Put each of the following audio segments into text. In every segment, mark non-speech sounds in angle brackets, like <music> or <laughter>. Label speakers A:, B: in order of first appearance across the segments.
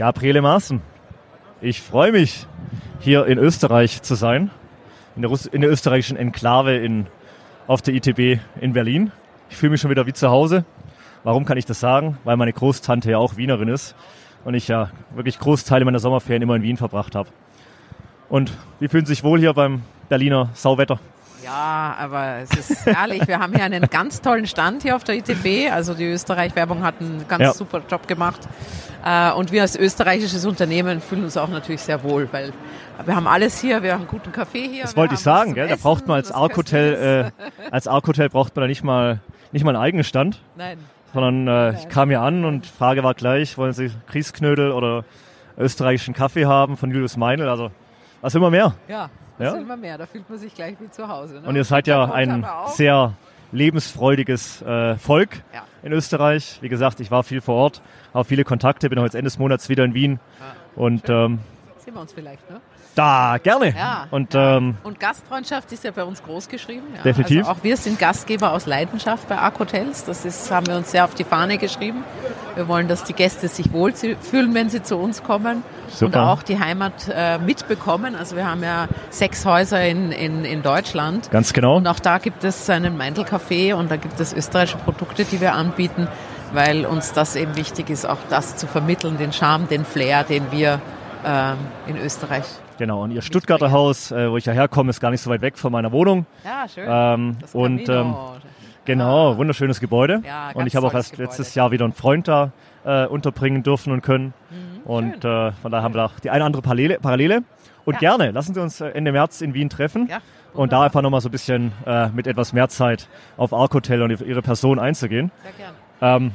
A: Gabriele Maaßen. Ich freue mich, hier in Österreich zu sein, in der, Russ in der österreichischen Enklave in, auf der ITB in Berlin. Ich fühle mich schon wieder wie zu Hause. Warum kann ich das sagen? Weil meine Großtante ja auch Wienerin ist und ich ja wirklich Großteile meiner Sommerferien immer in Wien verbracht habe. Und wie fühlen Sie sich wohl hier beim Berliner Sauwetter?
B: Ja, aber es ist herrlich. Wir haben hier einen ganz tollen Stand hier auf der ITB. Also die Österreich-Werbung hat einen ganz ja. super Job gemacht. Äh, und wir als österreichisches Unternehmen fühlen uns auch natürlich sehr wohl, weil wir haben alles hier, wir haben guten Kaffee hier.
A: Das wollte ich sagen, gell? Da braucht man als Arc-Hotel, äh, als Arc-Hotel braucht man da nicht mal, nicht mal einen eigenen Stand.
B: Nein.
A: Sondern äh, ich kam hier an und Frage war gleich, wollen Sie Kriesknödel oder österreichischen Kaffee haben von Julius Meinl? Also, was immer mehr.
B: Ja, ja? immer mehr. Da fühlt man sich gleich wie zu Hause. Ne?
A: Und ihr seid ja ein sehr lebensfreudiges äh, Volk ja. in Österreich. Wie gesagt, ich war viel vor Ort, habe viele Kontakte, bin heute Ende des Monats wieder in Wien. Ja. Und ähm,
B: sehen wir uns vielleicht, ne?
A: Da, gerne.
B: Ja,
A: und,
B: ja.
A: Ähm,
B: und Gastfreundschaft ist ja bei uns groß geschrieben. Ja.
A: Definitiv.
B: Also auch wir sind Gastgeber aus Leidenschaft bei Arc Hotels. Das ist, haben wir uns sehr auf die Fahne geschrieben. Wir wollen, dass die Gäste sich wohlfühlen, wenn sie zu uns kommen. Super. Und auch die Heimat äh, mitbekommen. Also wir haben ja sechs Häuser in, in, in Deutschland.
A: Ganz genau.
B: Und auch da gibt es einen Meindl-Café und da gibt es österreichische Produkte, die wir anbieten, weil uns das eben wichtig ist, auch das zu vermitteln, den Charme, den Flair, den wir ähm, in Österreich
A: Genau, und ihr Stuttgarter Haus, äh, wo ich ja herkomme, ist gar nicht so weit weg von meiner Wohnung.
B: Ja, schön.
A: Ähm, und ähm, genau, wunderschönes Gebäude.
B: Ja,
A: und ich habe auch erst
B: Gebäude.
A: letztes Jahr wieder einen Freund da äh, unterbringen dürfen und können. Mhm, und äh, von daher haben wir da die eine andere Parallele. Parallele. Und ja. gerne, lassen Sie uns äh, Ende März in Wien treffen.
B: Ja,
A: und da einfach nochmal so ein bisschen äh, mit etwas mehr Zeit auf Arc Hotel und Ihre Person einzugehen.
B: Sehr gerne.
A: Ähm,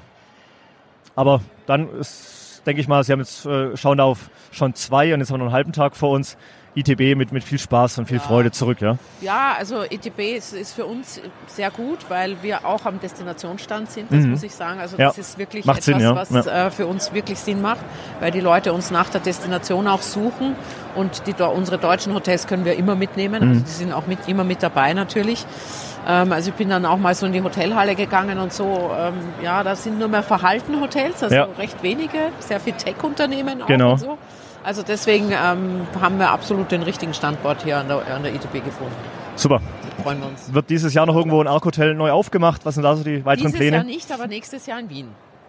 A: aber dann ist denke ich mal, Sie haben jetzt, äh, schauen auf schon zwei und jetzt haben wir noch einen halben Tag vor uns. ITB mit, mit viel Spaß und viel ja. Freude zurück, ja?
B: Ja, also ITB ist, ist für uns sehr gut, weil wir auch am Destinationsstand sind, das mhm. muss ich sagen. Also
A: ja.
B: das ist wirklich
A: macht
B: etwas,
A: Sinn, ja.
B: was äh, für uns wirklich Sinn macht, weil die Leute uns nach der Destination auch suchen und die, unsere deutschen Hotels können wir immer mitnehmen, also mhm. die sind auch mit, immer mit dabei natürlich. Ähm, also ich bin dann auch mal so in die Hotelhalle gegangen und so, ähm, ja, da sind nur mehr verhalten Hotels, also recht wenige, sehr viel Tech-Unternehmen auch
A: genau.
B: und so. Also deswegen ähm, haben wir absolut den richtigen Standort hier an der, an der ITB gefunden.
A: Super.
B: Freuen wir uns.
A: Wird dieses Jahr noch irgendwo ein Arc-Hotel neu aufgemacht? Was sind da so die weiteren
B: dieses
A: Pläne?
B: Jahr nicht, aber nächstes Jahr in Wien.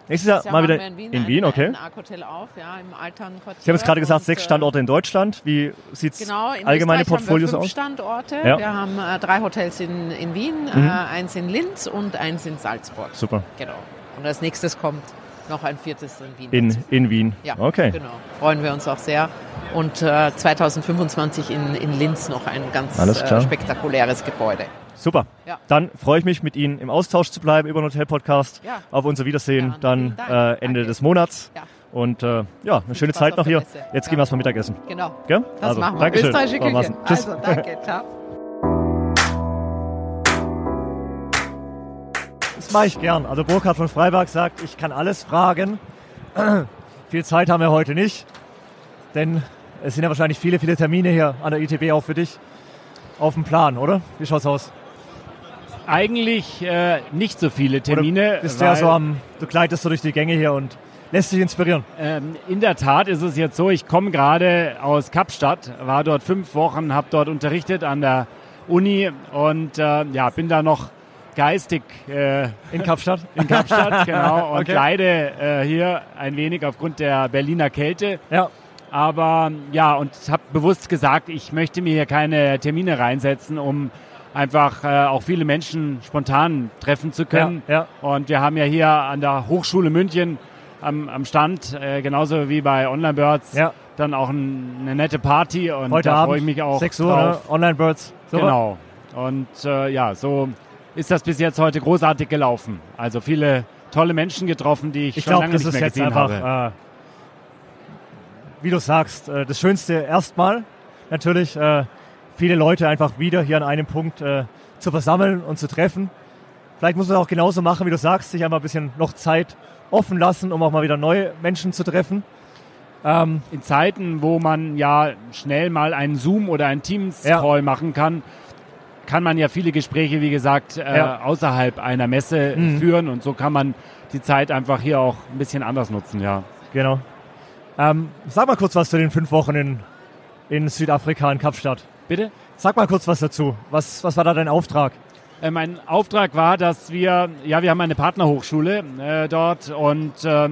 A: Nächstes Jahr,
B: Jahr
A: mal wieder
B: in Wien,
A: in Wien
B: ein,
A: okay.
B: Ein Arc-Hotel auf, ja, im Alternquartier.
A: Sie haben jetzt gerade gesagt, sechs Standorte in Deutschland. Wie sieht es
B: genau, in
A: allgemeine
B: Österreich
A: Portfolios
B: haben wir
A: aus?
B: Standorte.
A: Ja.
B: Wir haben äh, drei Hotels in, in Wien,
A: Mhm.
B: äh, eins in Linz und eins in Salzburg.
A: Super.
B: Genau. Und als nächstes kommt noch ein viertes in Wien.
A: In, in Wien.
B: ja,
A: Okay.
B: genau. Freuen wir uns auch sehr. Und äh, 2025 in, in Linz noch ein ganz äh, spektakuläres Gebäude.
A: Super.
B: Ja.
A: Dann freue ich mich, mit Ihnen im Austausch zu bleiben über den Hotel-Podcast.
B: Ja.
A: Auf unser Wiedersehen
B: Ja,
A: dann äh, Ende
B: Danke.
A: des Monats. Und äh, ja, eine schöne
B: Spaß
A: Zeit noch hier.
B: Messe.
A: Jetzt gehen wir erstmal Mittagessen.
B: Genau.
A: Gell?
B: Das
A: also,
B: machen wir.
A: Dankeschön.
B: Österreichische Küche. Also, danke. Ciao.
A: Das mache ich gern. Also Burkhard von Freiberg sagt, ich kann alles fragen. <clears throat> Viel Zeit haben wir heute nicht, denn es sind ja wahrscheinlich viele, viele Termine hier an der ITB auch für dich auf dem Plan, oder? Wie schaut's aus?
C: Eigentlich äh, nicht so viele Termine.
A: Oder bist du ja
C: weil,
A: so am, du gleitest so durch die Gänge hier und lässt dich inspirieren.
C: ähm, in der Tat ist es jetzt so, ich komme gerade aus Kapstadt, war dort fünf Wochen, habe dort unterrichtet an der Uni und äh, ja, bin da noch geistig äh,
A: In Kapstadt? <laughs>
C: in Kapstadt, genau, <laughs> und
A: Okay.
C: leide äh, hier ein wenig aufgrund der Berliner Kälte.
A: Ja.
C: Aber ja, und habe bewusst gesagt, ich möchte mir hier keine Termine reinsetzen, um einfach äh, auch viele Menschen spontan treffen zu können.
A: Ja, ja.
C: Und wir haben ja hier an der Hochschule München am, am Stand, äh, genauso wie bei Online Birds,
A: Ja.
C: dann auch ein, eine nette Party. Und
A: Heute
C: da freue ich mich auch
A: 6 Uhr, ne?
C: drauf.
A: Online Birds. Super.
C: Genau. Und äh, ja, so ist das bis jetzt heute großartig gelaufen. Also viele tolle Menschen getroffen, die ich,
A: Ich
C: schon
A: glaube,
C: lange
A: das
C: nicht
A: ist
C: mehr
A: jetzt
C: gesehen
A: einfach,
C: habe.
A: äh, wie du sagst, äh, das Schönste erstmal. Natürlich äh, viele Leute einfach wieder hier an einem Punkt äh, zu versammeln und zu treffen. Vielleicht muss man auch genauso machen, wie du sagst, sich einmal ein bisschen noch Zeit offen lassen, um auch mal wieder neue Menschen zu treffen. Ähm,
C: in Zeiten, wo man ja schnell mal einen Zoom oder einen Teams-Call machen kann, kann man ja viele Gespräche, wie gesagt, äh,
A: Ja.
C: außerhalb einer Messe
A: Mhm.
C: führen und so kann man die Zeit einfach hier auch ein bisschen anders nutzen, ja.
A: genau. Ähm, sag mal kurz was zu den fünf Wochen in, in Südafrika, in Kapstadt.
C: Bitte?
A: Sag mal kurz was dazu. Was, was war da dein Auftrag?
C: Äh, mein Auftrag war, dass wir, ja, wir haben eine Partnerhochschule äh, dort und äh,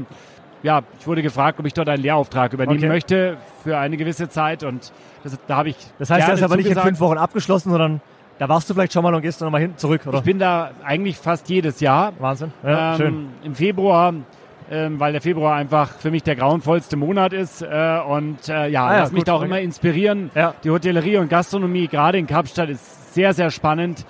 C: ja, ich wurde gefragt, ob ich dort einen Lehrauftrag übernehmen
A: Okay.
C: möchte für eine gewisse Zeit und das, da habe ich.
A: Das heißt, das ist aber nicht in fünf Wochen abgeschlossen, sondern da warst du vielleicht schon mal und gehst dann nochmal hin zurück, oder?
C: Ich bin da eigentlich fast jedes Jahr.
A: Wahnsinn. Ja,
C: ähm,
A: schön.
C: Im Februar, ähm, weil der Februar einfach für mich der grauenvollste Monat ist. Äh, und äh, ja,
A: Ah ja,
C: lass mich da auch
A: okay.
C: immer inspirieren.
A: Ja.
C: Die Hotellerie und Gastronomie, gerade in Kapstadt, ist sehr, sehr spannend.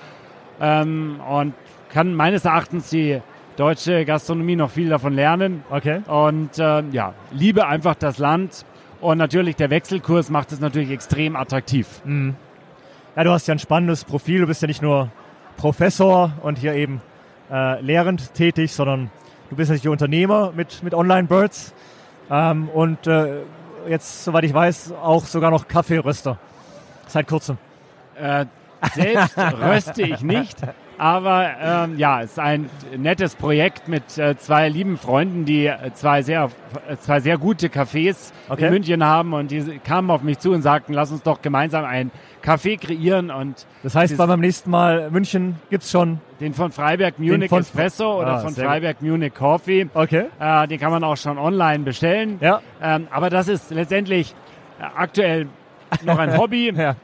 C: Ähm, und kann meines Erachtens die deutsche Gastronomie noch viel davon lernen.
A: Okay.
C: Und äh, ja, liebe einfach das Land. Und natürlich der Wechselkurs macht es natürlich extrem attraktiv.
A: Ja, du hast ja ein spannendes Profil. Du bist ja nicht nur Professor und hier eben äh, lehrend tätig, sondern du bist natürlich Unternehmer mit, mit Online Birds ähm, und äh, jetzt, soweit ich weiß, auch sogar noch Kaffeeröster. Seit kurzem.
C: Äh, selbst röste ich nicht, <laughs> aber ähm, ja, es ist ein nettes Projekt mit äh, zwei lieben Freunden, die äh, zwei sehr, äh, zwei sehr gute Cafés
A: Okay.
C: in München haben und die kamen auf mich zu und sagten, lass uns doch gemeinsam ein Café kreieren und
A: Das heißt, beim nächsten Mal München gibt's schon.
C: den von Freiberg Munich
A: von-
C: Espresso oder
A: Ah,
C: von
A: sehr gut.
C: Freiberg Munich Coffee.
A: Okay.
C: Äh, den kann man auch schon online bestellen.
A: Ja.
C: Ähm, aber das ist letztendlich äh, aktuell noch ein Hobby. <laughs>
A: Ja.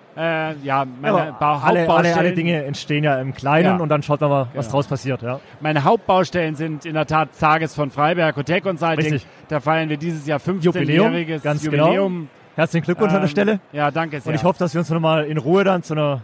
C: Äh, ja, meine Bau-
A: alle, alle, alle Dinge entstehen ja im Kleinen
C: Ja.
A: und dann schaut man mal, was
C: Genau.
A: draus passiert. Ja.
C: meine Hauptbaustellen sind in der Tat Zages von Freiberg Hotel Consulting.
A: Richtig.
C: Da feiern wir dieses Jahr
A: Jubiläum,
C: 15-jähriges
A: ganz
C: Jubiläum.
A: genau. Herzlichen Glückwunsch an der
C: Ähm,
A: Stelle.
C: Ja, danke sehr.
A: Und ich hoffe, dass wir uns nochmal in Ruhe dann zu einer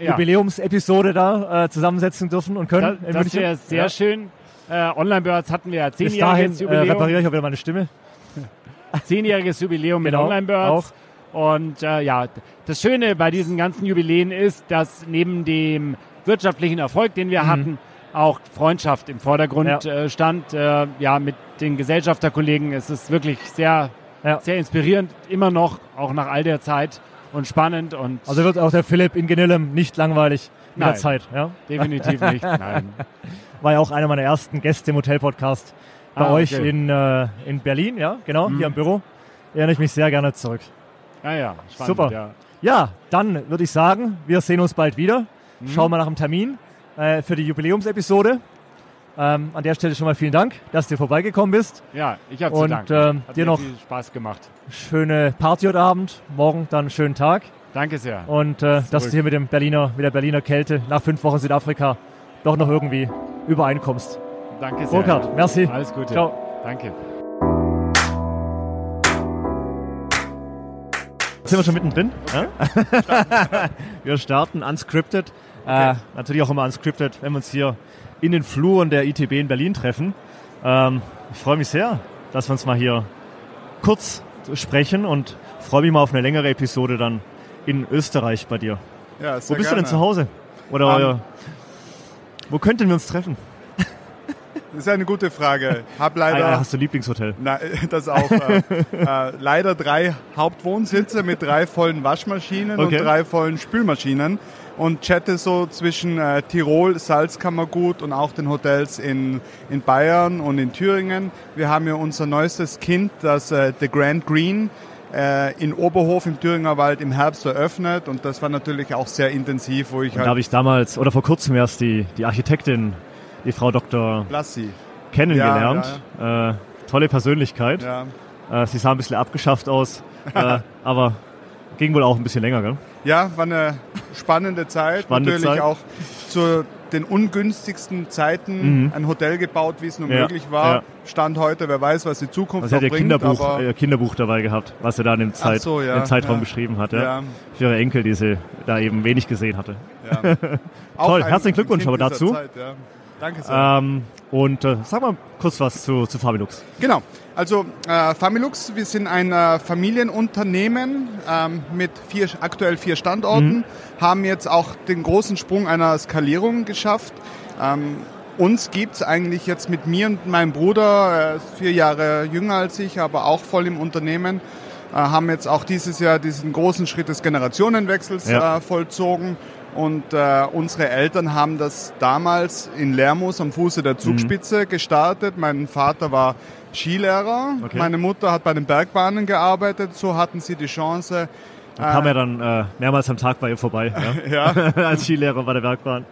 C: ja,
A: Jubiläumsepisode da äh, zusammensetzen dürfen und können.
C: das,
A: in
C: das wäre sehr
A: Ja.
C: schön. Äh, Online-Birds hatten wir ja
A: Bis dahin
C: zehnjähriges
A: äh,
C: Jubiläum.
A: repariere ich auch wieder meine Stimme. <laughs>
C: zehnjähriges Jubiläum mit
A: Genau,
C: Online-Birds. Und äh, ja, das Schöne bei diesen ganzen Jubiläen ist, dass neben dem wirtschaftlichen Erfolg, den wir hatten, auch Freundschaft im Vordergrund
A: Mhm. Ja.
C: äh, stand. Äh, ja, mit den Gesellschafterkollegen ist es wirklich sehr,
A: Ja.
C: sehr inspirierend, immer noch, auch nach all der Zeit und spannend und
A: Also wird auch der Philipp in Genillem nicht langweilig mit der. Zeit. Ja?
C: definitiv nicht. Nein. <laughs>
A: War ja auch einer meiner ersten Gäste im Hotel-Podcast bei
C: Ah,
A: euch
C: okay.
A: in, äh, in Berlin, ja, genau, hier im Büro. Erinnere ich mich sehr gerne zurück.
C: Ja, ja, spannend,
A: Super.
C: Ja.
A: Ja, dann würde ich sagen, wir sehen uns bald wieder.
C: Mhm.
A: Schauen wir nach dem Termin äh, für die Jubiläumsepisode. Ähm, an der Stelle schon mal vielen Dank, dass du vorbeigekommen bist.
C: ja, ich habe
A: Und,
C: zu danken.
A: ähm,
C: Hat
A: dir noch-
C: viel Spaß gemacht.
A: Schöne Party heute Abend, morgen dann einen schönen Tag.
C: Danke sehr.
A: Und äh, dass du hier mit, dem Berliner, mit der Berliner Kälte nach fünf Wochen Südafrika doch noch irgendwie übereinkommst.
C: Danke sehr.
A: Burkhard, merci.
C: Alles Gute.
A: Ciao.
C: Danke.
A: Sind wir schon mittendrin? Ja? <laughs> wir starten unscripted. Äh, natürlich auch immer unscripted, wenn wir uns hier in den Fluren der ITB in Berlin treffen. Ähm, ich freue mich sehr, dass wir uns mal hier kurz sprechen und freue mich mal auf eine längere Episode dann in Österreich bei dir.
D: Ja,
A: Wo
D: sehr
A: bist du denn
D: gerne.
A: zu Hause? Oder
D: Ähm,
A: euer, wo könnten wir uns treffen?
D: Das ist eine gute Frage. Hab
A: Ah,
D: leider,
A: ja, hast du Lieblingshotel?
D: na, das auch, äh, <laughs> äh, leider drei Hauptwohnsitze mit drei vollen Waschmaschinen
A: Okay.
D: und drei vollen Spülmaschinen und chatte so zwischen äh, Tirol, Salzkammergut und auch den Hotels in, in Bayern und in Thüringen. Wir haben ja unser neuestes Kind, das äh, The Grand Green äh, in Oberhof im Thüringer Wald im Herbst eröffnet und das war natürlich auch sehr intensiv, wo ich
A: Da
D: halt
A: habe ich damals, oder vor kurzem erst die, die Architektin, die Frau Dr.
D: Lassi.
A: kennengelernt. Äh, tolle Persönlichkeit.
D: Ja.
A: Äh, sie sah ein bisschen abgeschafft aus, äh, <laughs> aber ging wohl auch ein bisschen länger, gell?
D: Ja, war eine spannende Zeit.
A: Spannende
D: Natürlich
A: Zeit.
D: auch zu den ungünstigsten Zeiten ein Hotel gebaut, wie es nur
A: Mhm. Ja,
D: möglich war.
A: ja.
D: Stand heute, wer weiß, was die Zukunft
A: Also sie hat
D: noch
A: ihr
D: bringt.
A: Kinderbuch,
D: aber,
A: ihr Kinderbuch dabei gehabt, was sie da in dem, Zeit,
D: so, ja,
A: im Zeitraum
D: ja.
A: geschrieben hat. Ja.
D: ja,
A: Für ihre Enkel, die sie da eben wenig gesehen hatte.
D: ja. <laughs>
A: Toll, herzlichen Glückwunsch aber dazu.
D: Zeit, ja. Danke sehr.
A: Ähm, und äh, sag mal kurz was zu, zu Fabilux.
D: Genau. Also äh, Familux, wir sind ein äh, Familienunternehmen ähm, mit vier, aktuell vier Standorten,
A: Mhm.
D: haben jetzt auch den großen Sprung einer Skalierung geschafft. Ähm, uns gibt's eigentlich jetzt mit mir und meinem Bruder, er ist vier Jahre jünger als ich, aber auch voll im Unternehmen, äh, haben jetzt auch dieses Jahr diesen großen Schritt des Generationenwechsels
A: Ja.
D: äh, vollzogen Und äh, unsere Eltern haben das damals in Lermoos am Fuße der Zugspitze gestartet. Mein Vater war Skilehrer,
A: Okay.
D: meine Mutter hat bei den Bergbahnen gearbeitet. So hatten sie die Chance,
A: Da kam er dann äh, mehrmals am Tag bei ihr vorbei, ja? <laughs>
D: ja, <laughs>
A: als Skilehrer bei der Bergbahn.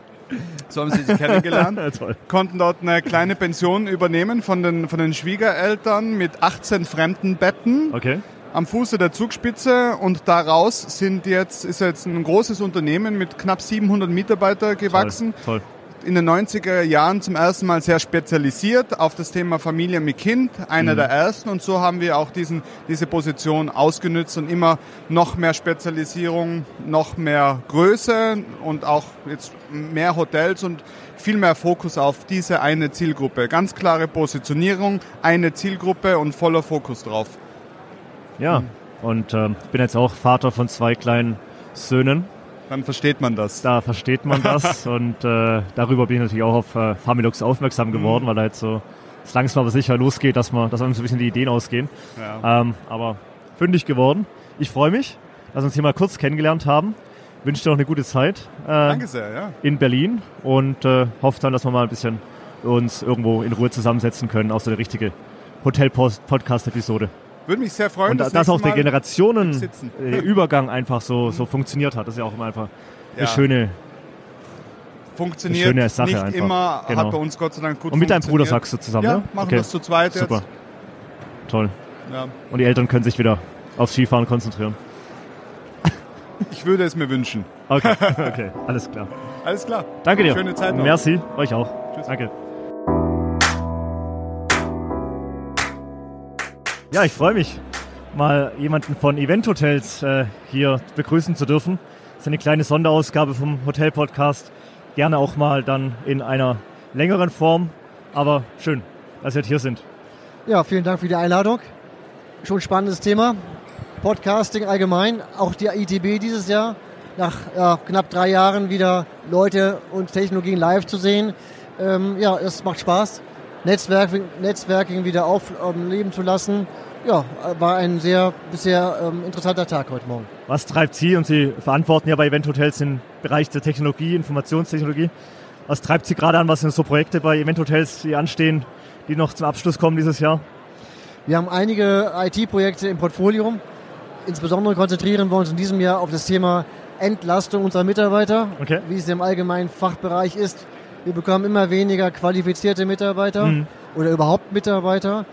D: so haben sie sich kennengelernt. <laughs>
A: Ja, toll.
D: konnten dort eine kleine Pension übernehmen von den, von den Schwiegereltern mit 18 fremden Betten
A: Okay.
D: Am Fuße der Zugspitze und daraus sind jetzt, ist jetzt ein großes Unternehmen mit knapp 700 Mitarbeiter gewachsen.
A: Toll. toll.
D: In den 90er Jahren zum ersten Mal sehr spezialisiert auf das Thema Familie mit Kind, einer der ersten und so haben wir auch diesen, diese Position ausgenutzt und immer noch mehr Spezialisierung, noch mehr Größe und auch jetzt mehr Hotels und viel mehr Fokus auf diese eine Zielgruppe. Ganz klare Positionierung, eine Zielgruppe und voller Fokus drauf.
A: Ja, und ähm, ich bin jetzt auch Vater von zwei kleinen Söhnen.
D: Dann versteht man das.
A: Da versteht man das <laughs> und äh, darüber bin ich natürlich auch auf äh, Familux aufmerksam geworden, weil da jetzt so es langsam aber sicher losgeht, dass man, dass einem so ein bisschen die Ideen ausgehen.
D: Ja.
A: Ähm, aber fündig geworden. Ich freue mich, dass wir uns hier mal kurz kennengelernt haben. Wünsche dir noch eine gute Zeit äh,
D: Danke sehr, ja.
A: in Berlin und äh, hoffe dann, dass wir mal ein bisschen uns irgendwo in Ruhe zusammensetzen können, auch so eine richtige Hotel-Podcast-Episode.
D: Würde mich sehr freuen.
A: Und
D: das
A: dass auch der. Generationenübergang einfach so, so funktioniert hat. Das ist ja auch immer einfach eine
D: Ja.
A: schöne.
D: funktioniert
A: schöne Sache
D: nicht
A: einfach.
D: immer,
A: Genau.
D: hat bei uns Gott sei Dank gut
A: Und mit deinem Bruder sagst du zusammen,
D: ja,
A: ne?
D: machen
A: Okay.
D: das zu zweit jetzt.
A: Super. Toll.
D: Ja.
A: Und die Eltern können sich wieder aufs Skifahren konzentrieren. <laughs>
D: Ich würde es mir wünschen.
A: Okay, <laughs> okay, alles klar.
D: Alles klar.
A: Danke dir.
D: Schöne Zeit noch.
A: Merci, euch auch.
D: Tschüss.
A: Danke. Ja, ich freue mich, mal jemanden von Event Hotels äh, hier begrüßen zu dürfen. Das ist eine kleine Sonderausgabe vom Hotel Podcast. Gerne auch mal dann in einer längeren Form. Aber schön, dass ihr hier sind.
E: Ja, vielen Dank für die Einladung. Schon spannendes Thema. Podcasting allgemein, auch die ITB dieses Jahr. Nach ja, knapp drei Jahren wieder Leute und Technologien live zu sehen. Ähm, ja, es macht Spaß. Netzwerk, Netzwerking wieder aufleben zu lassen. Ja, war ein sehr bisher ähm, interessanter Tag heute Morgen.
A: Was treibt Sie, und Sie verantworten ja bei Event Hotels den Bereich der Technologie, Informationstechnologie. Was treibt Sie gerade an? Was sind so Projekte bei Event Hotels, die anstehen, die noch zum Abschluss kommen dieses Jahr?
E: Wir haben einige IT-Projekte im Portfolio. Insbesondere konzentrieren wir uns in diesem Jahr auf das Thema Entlastung unserer Mitarbeiter,
A: Okay.
E: wie es im allgemeinen Fachbereich ist. Wir bekommen immer weniger qualifizierte Mitarbeiter
A: Mhm.
E: oder überhaupt Mitarbeiter.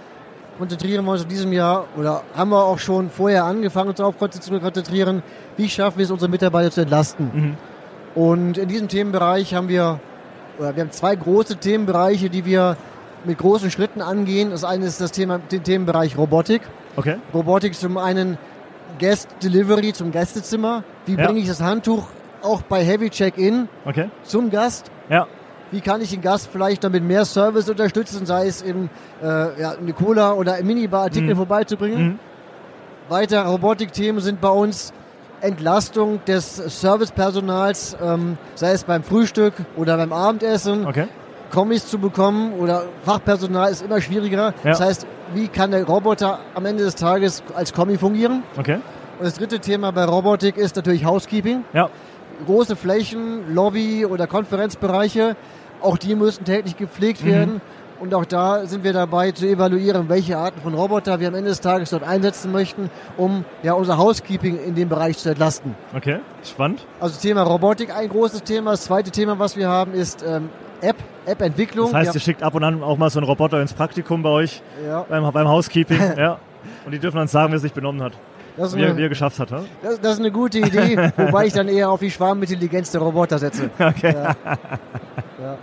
E: Konzentrieren wir uns in diesem Jahr oder haben wir auch schon vorher angefangen, uns darauf zu konzentrieren, wie schaffen wir es, unsere Mitarbeiter zu entlasten.
A: Mhm.
E: Und in diesem Themenbereich haben wir, oder wir haben zwei große Themenbereiche, die wir mit großen Schritten angehen. Das eine ist das Thema, den Themenbereich Robotik.
A: Okay.
E: Robotik zum einen Guest Delivery zum Gästezimmer. Wie
A: Ja.
E: bringe ich das Handtuch auch bei Heavy Check-in
A: Okay.
E: zum Gast?
A: Ja.
E: Wie kann ich den Gast vielleicht damit mehr Service unterstützen, sei es in äh, ja, eine Cola oder im Minibar Artikel
A: Mhm.
E: vorbeizubringen?
A: Mhm.
E: Weitere Robotikthemen sind bei uns Entlastung des Servicepersonals, ähm, sei es beim Frühstück oder beim Abendessen.
A: Okay.
E: Kommis zu bekommen oder Fachpersonal ist immer schwieriger.
A: Ja.
E: Das heißt, wie kann der Roboter am Ende des Tages als Kommi fungieren?
A: Okay.
E: Und das dritte Thema bei Robotik ist natürlich Housekeeping.
A: Ja.
E: Große Flächen, Lobby oder Konferenzbereiche, auch die müssen täglich gepflegt
A: Mhm.
E: werden. Und auch da sind wir dabei zu evaluieren, welche Arten von Roboter wir am Ende des Tages dort einsetzen möchten, um ja unser Housekeeping in dem Bereich zu entlasten.
A: Okay. Spannend.
E: Also Thema Robotik ein großes Thema. Das zweite Thema, was wir haben, ist ähm, App, App-Entwicklung.
A: Das heißt,
E: Wir
A: ihr schickt ab und an auch mal so einen Roboter ins Praktikum bei euch,
E: Ja,
A: beim, beim Housekeeping. <laughs> ja. Und die dürfen dann sagen, wie er sich benommen hat.
E: Das, ist
A: Wie er, wie
E: eine,
A: er geschafft hat.
E: Das, das ist eine gute Idee, <laughs> wobei ich dann eher auf die Schwarmintelligenz der Roboter setze. <laughs>
A: Okay.
E: Ja. Ja.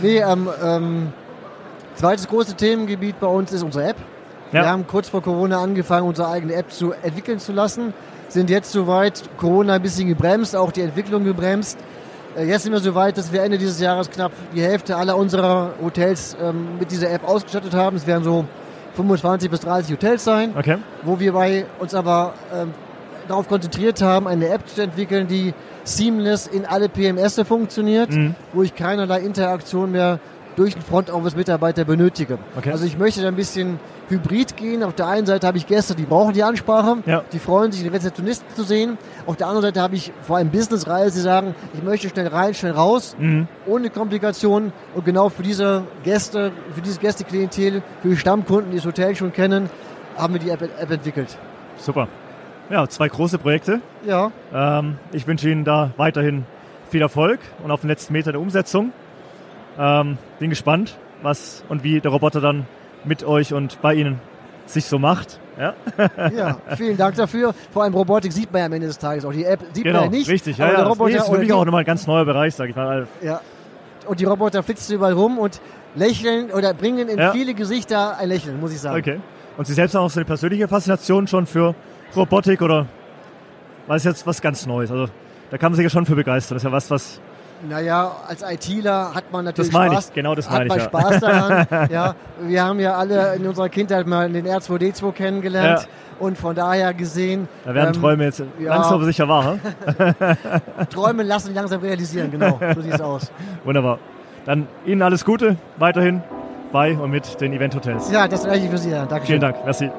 E: Nee, ähm, ähm, zweites große Themengebiet bei uns ist unsere App.
A: Ja.
E: Wir haben kurz vor Corona angefangen, unsere eigene App zu entwickeln zu lassen. Sind jetzt soweit, Corona ein bisschen gebremst, auch die Entwicklung gebremst. Äh, Jetzt sind wir so weit, dass wir Ende dieses Jahres knapp die Hälfte aller unserer Hotels ähm, mit dieser App ausgestattet haben. Es werden so 25 bis 30 Hotels sein
A: Okay.
E: wo wir bei uns aber ähm, darauf konzentriert haben, eine App zu entwickeln, die seamless in alle PMS funktioniert,
A: Mhm.
E: wo ich keinerlei Interaktion mehr durch den Front Office Mitarbeiter benötige.
A: Okay.
E: Also ich möchte da ein bisschen hybrid gehen. Auf der einen Seite habe ich Gäste, die brauchen die Ansprache,
A: Ja.
E: die freuen sich, den Rezeptionisten zu sehen. Auf der anderen Seite habe ich vor allem Businessreise, die sagen, ich möchte schnell rein, schnell raus,
A: Mhm.
E: ohne Komplikationen. Und genau für diese Gäste, für dieses Gästeklientel, für die Stammkunden, die das Hotel schon kennen, haben wir die App, App entwickelt.
A: Super. Ja, zwei große Projekte.
E: Ja,
A: Ähm, ich wünsche Ihnen da weiterhin viel Erfolg und auf den letzten Meter der Umsetzung. Ähm, bin gespannt, was und wie der Roboter dann mit euch und bei Ihnen sich so macht. Ja, <laughs>
E: ja, vielen Dank dafür. Vor allem Robotik sieht man ja am Ende des Tages auch. Die App sieht
A: genau,
E: man ja nicht.
A: richtig. Ja, ja. Das
E: Roboter
A: ist für mich auch nochmal ein ganz neuer Bereich, sag ich mal.
E: Ja. Und die Roboter flitzen überall rum und lächeln oder bringen in
A: Ja.
E: viele Gesichter ein Lächeln, muss ich sagen.
A: Okay. Und Sie selbst haben auch so eine persönliche Faszination schon für Robotik oder war es jetzt was ganz Neues? Also da kann man sich ja schon für begeistern. Das ist ja was, was
E: Naja, als ITler hat man natürlich
A: Das meine
E: Spaß.
A: ich, genau das
E: hat
A: meine
E: man
A: ich, ja.
E: Spaß daran. <laughs> ja, wir haben ja alle in unserer Kindheit mal den R2D2 kennengelernt
A: Ja.
E: und von daher gesehen,
A: da werden
E: ähm,
A: Träume jetzt
E: ja.
A: langsam sicher wahr. hm? <laughs> <laughs>
E: Träume lassen langsam realisieren. Genau, so sieht es aus.
A: Wunderbar. Dann Ihnen alles Gute weiterhin bei und mit den Event Hotels.
E: Ja, das gleiche für Sie. Ja. Dankeschön.
A: Vielen Dank. Merci.